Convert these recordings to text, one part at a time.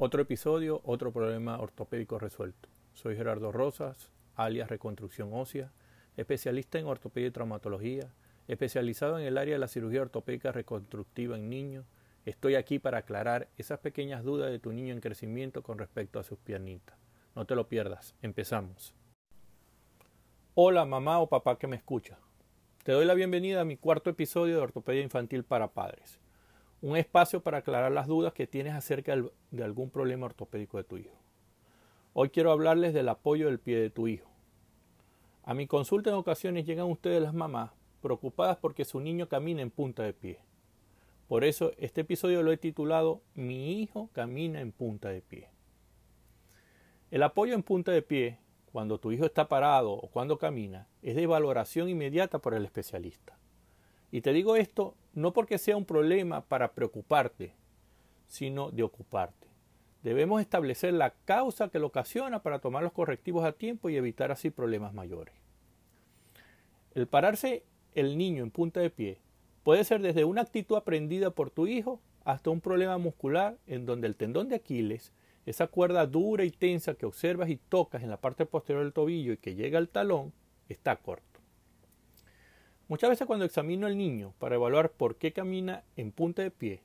Otro episodio, otro problema ortopédico resuelto. Soy Gerardo Rosas, alias Reconstrucción Ósea, especialista en ortopedia y traumatología, especializado en el área de la cirugía ortopédica reconstructiva en niños. Estoy aquí para aclarar esas pequeñas dudas de tu niño en crecimiento con respecto a sus piernitas. No te lo pierdas, empezamos. Hola mamá o papá que me escucha. Te doy la bienvenida a mi cuarto episodio de Ortopedia Infantil para Padres un espacio para aclarar las dudas que tienes acerca de algún problema ortopédico de tu hijo. Hoy quiero hablarles del apoyo del pie de tu hijo. A mi consulta en ocasiones llegan ustedes las mamás preocupadas porque su niño camina en punta de pie. Por eso este episodio lo he titulado Mi hijo camina en punta de pie. El apoyo en punta de pie, cuando tu hijo está parado o cuando camina, es de valoración inmediata por el especialista. Y te digo esto no porque sea un problema para preocuparte, sino de ocuparte. Debemos establecer la causa que lo ocasiona para tomar los correctivos a tiempo y evitar así problemas mayores. El pararse el niño en punta de pie puede ser desde una actitud aprendida por tu hijo hasta un problema muscular en donde el tendón de Aquiles, esa cuerda dura y tensa que observas y tocas en la parte posterior del tobillo y que llega al talón, está corto. Muchas veces cuando examino al niño para evaluar por qué camina en punta de pie,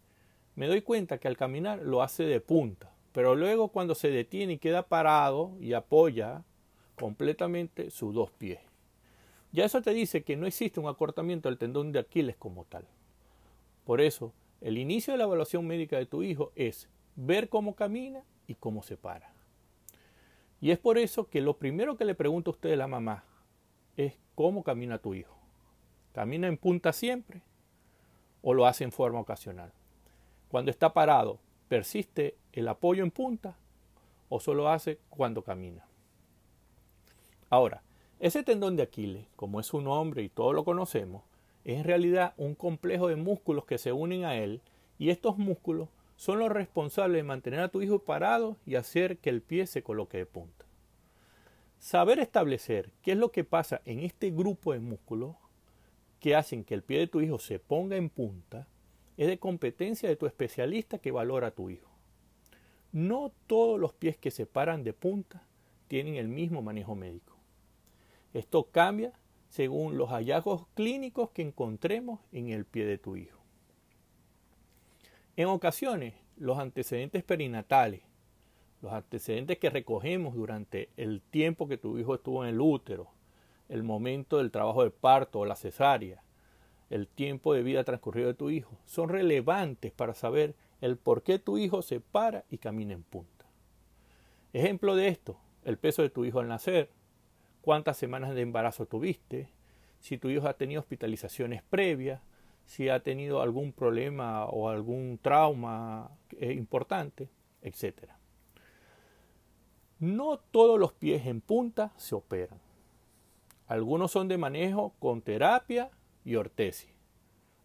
me doy cuenta que al caminar lo hace de punta, pero luego cuando se detiene y queda parado y apoya completamente sus dos pies. Ya eso te dice que no existe un acortamiento del tendón de Aquiles como tal. Por eso, el inicio de la evaluación médica de tu hijo es ver cómo camina y cómo se para. Y es por eso que lo primero que le pregunto a usted, la mamá, es cómo camina tu hijo. ¿Camina en punta siempre o lo hace en forma ocasional? Cuando está parado, ¿persiste el apoyo en punta o solo hace cuando camina? Ahora, ese tendón de Aquiles, como es su nombre y todos lo conocemos, es en realidad un complejo de músculos que se unen a él y estos músculos son los responsables de mantener a tu hijo parado y hacer que el pie se coloque de punta. Saber establecer qué es lo que pasa en este grupo de músculos que hacen que el pie de tu hijo se ponga en punta es de competencia de tu especialista que valora a tu hijo. No todos los pies que se paran de punta tienen el mismo manejo médico. Esto cambia según los hallazgos clínicos que encontremos en el pie de tu hijo. En ocasiones, los antecedentes perinatales, los antecedentes que recogemos durante el tiempo que tu hijo estuvo en el útero, el momento del trabajo de parto o la cesárea, el tiempo de vida transcurrido de tu hijo, son relevantes para saber el por qué tu hijo se para y camina en punta. Ejemplo de esto, el peso de tu hijo al nacer, cuántas semanas de embarazo tuviste, si tu hijo ha tenido hospitalizaciones previas, si ha tenido algún problema o algún trauma importante, etc. No todos los pies en punta se operan. Algunos son de manejo con terapia y ortesis.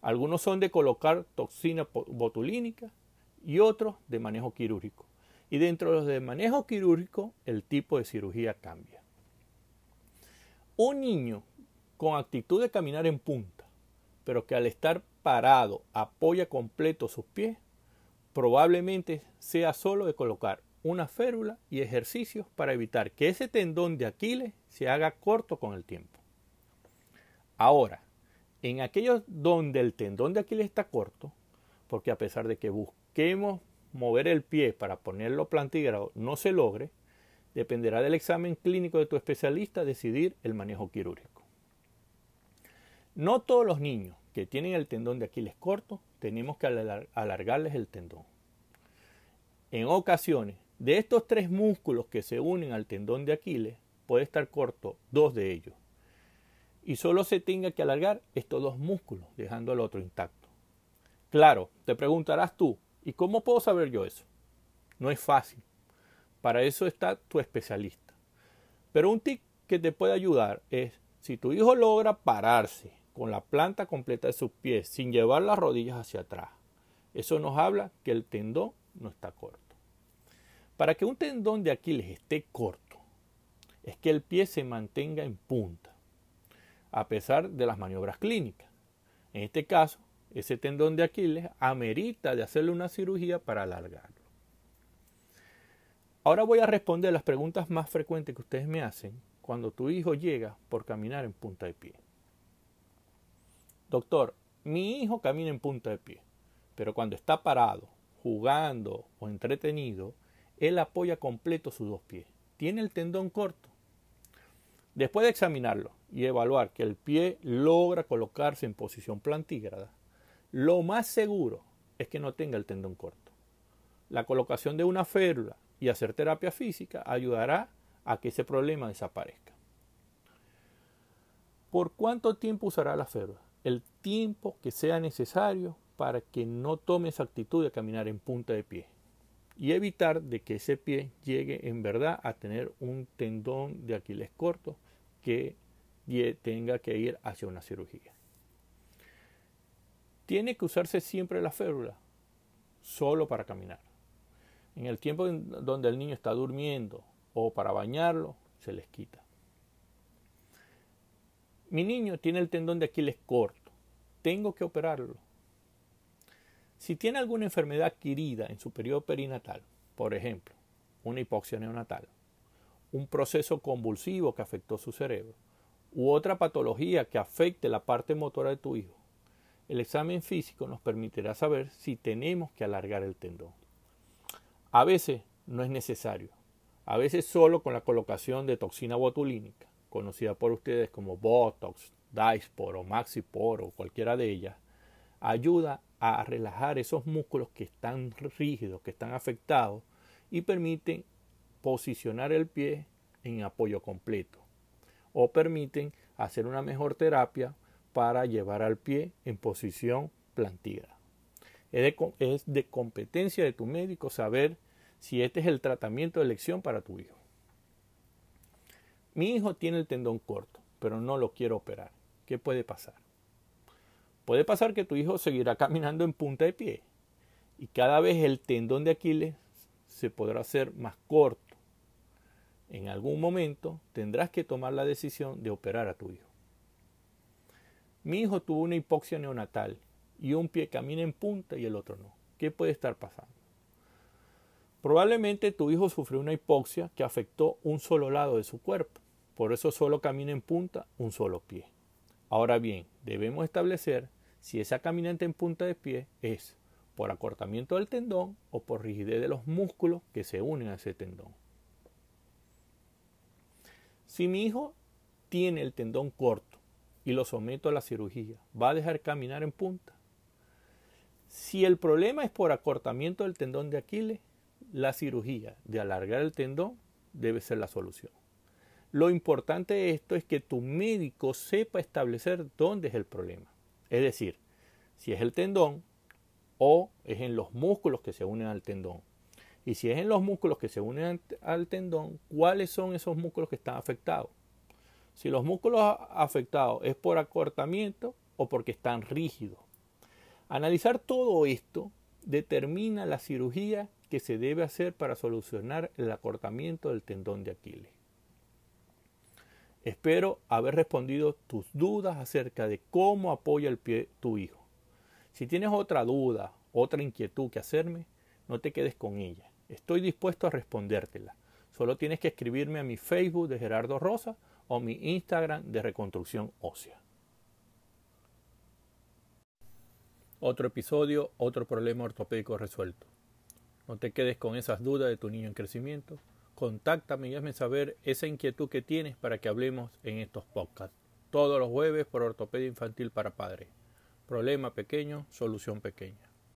Algunos son de colocar toxina botulínica y otros de manejo quirúrgico. Y dentro de los de manejo quirúrgico, el tipo de cirugía cambia. Un niño con actitud de caminar en punta, pero que al estar parado apoya completo sus pies, probablemente sea solo de colocar una férula y ejercicios para evitar que ese tendón de Aquiles se haga corto con el tiempo. Ahora, en aquellos donde el tendón de Aquiles está corto, porque a pesar de que busquemos mover el pie para ponerlo plantígrado no se logre, dependerá del examen clínico de tu especialista decidir el manejo quirúrgico. No todos los niños que tienen el tendón de Aquiles corto tenemos que alargarles el tendón. En ocasiones de estos tres músculos que se unen al tendón de Aquiles, puede estar corto dos de ellos. Y solo se tenga que alargar estos dos músculos, dejando el otro intacto. Claro, te preguntarás tú, ¿y cómo puedo saber yo eso? No es fácil. Para eso está tu especialista. Pero un tip que te puede ayudar es, si tu hijo logra pararse con la planta completa de sus pies sin llevar las rodillas hacia atrás, eso nos habla que el tendón no está corto. Para que un tendón de Aquiles esté corto, es que el pie se mantenga en punta, a pesar de las maniobras clínicas. En este caso, ese tendón de Aquiles amerita de hacerle una cirugía para alargarlo. Ahora voy a responder las preguntas más frecuentes que ustedes me hacen cuando tu hijo llega por caminar en punta de pie. Doctor, mi hijo camina en punta de pie, pero cuando está parado, jugando o entretenido, él apoya completo sus dos pies. Tiene el tendón corto. Después de examinarlo y evaluar que el pie logra colocarse en posición plantígrada, lo más seguro es que no tenga el tendón corto. La colocación de una férula y hacer terapia física ayudará a que ese problema desaparezca. ¿Por cuánto tiempo usará la férula? El tiempo que sea necesario para que no tome esa actitud de caminar en punta de pie y evitar de que ese pie llegue en verdad a tener un tendón de Aquiles corto que tenga que ir hacia una cirugía. Tiene que usarse siempre la férula solo para caminar. En el tiempo donde el niño está durmiendo o para bañarlo, se les quita. Mi niño tiene el tendón de Aquiles corto. Tengo que operarlo. Si tiene alguna enfermedad adquirida en su periodo perinatal, por ejemplo, una hipoxia neonatal, un proceso convulsivo que afectó su cerebro u otra patología que afecte la parte motora de tu hijo, el examen físico nos permitirá saber si tenemos que alargar el tendón. A veces no es necesario, a veces solo con la colocación de toxina botulínica, conocida por ustedes como Botox, Dyspor o Maxipor o cualquiera de ellas, ayuda a relajar esos músculos que están rígidos, que están afectados y permiten posicionar el pie en apoyo completo o permiten hacer una mejor terapia para llevar al pie en posición plantida. Es de, es de competencia de tu médico saber si este es el tratamiento de elección para tu hijo. Mi hijo tiene el tendón corto, pero no lo quiero operar. ¿Qué puede pasar? Puede pasar que tu hijo seguirá caminando en punta de pie y cada vez el tendón de Aquiles se podrá hacer más corto. En algún momento tendrás que tomar la decisión de operar a tu hijo. Mi hijo tuvo una hipoxia neonatal y un pie camina en punta y el otro no. ¿Qué puede estar pasando? Probablemente tu hijo sufrió una hipoxia que afectó un solo lado de su cuerpo, por eso solo camina en punta un solo pie. Ahora bien, debemos establecer si esa caminante en punta de pie es por acortamiento del tendón o por rigidez de los músculos que se unen a ese tendón. Si mi hijo tiene el tendón corto y lo someto a la cirugía, ¿va a dejar caminar en punta? Si el problema es por acortamiento del tendón de Aquiles, la cirugía de alargar el tendón debe ser la solución. Lo importante de esto es que tu médico sepa establecer dónde es el problema. Es decir, si es el tendón, o es en los músculos que se unen al tendón. Y si es en los músculos que se unen al tendón, ¿cuáles son esos músculos que están afectados? Si los músculos afectados es por acortamiento o porque están rígidos. Analizar todo esto determina la cirugía que se debe hacer para solucionar el acortamiento del tendón de Aquiles. Espero haber respondido tus dudas acerca de cómo apoya el pie tu hijo. Si tienes otra duda, otra inquietud que hacerme, no te quedes con ella. Estoy dispuesto a respondértela. Solo tienes que escribirme a mi Facebook de Gerardo Rosa o mi Instagram de Reconstrucción Ósea. Otro episodio, otro problema ortopédico resuelto. No te quedes con esas dudas de tu niño en crecimiento. Contáctame y hazme saber esa inquietud que tienes para que hablemos en estos podcasts. Todos los jueves por Ortopedia Infantil para Padres. Problema pequeño, solución pequeña.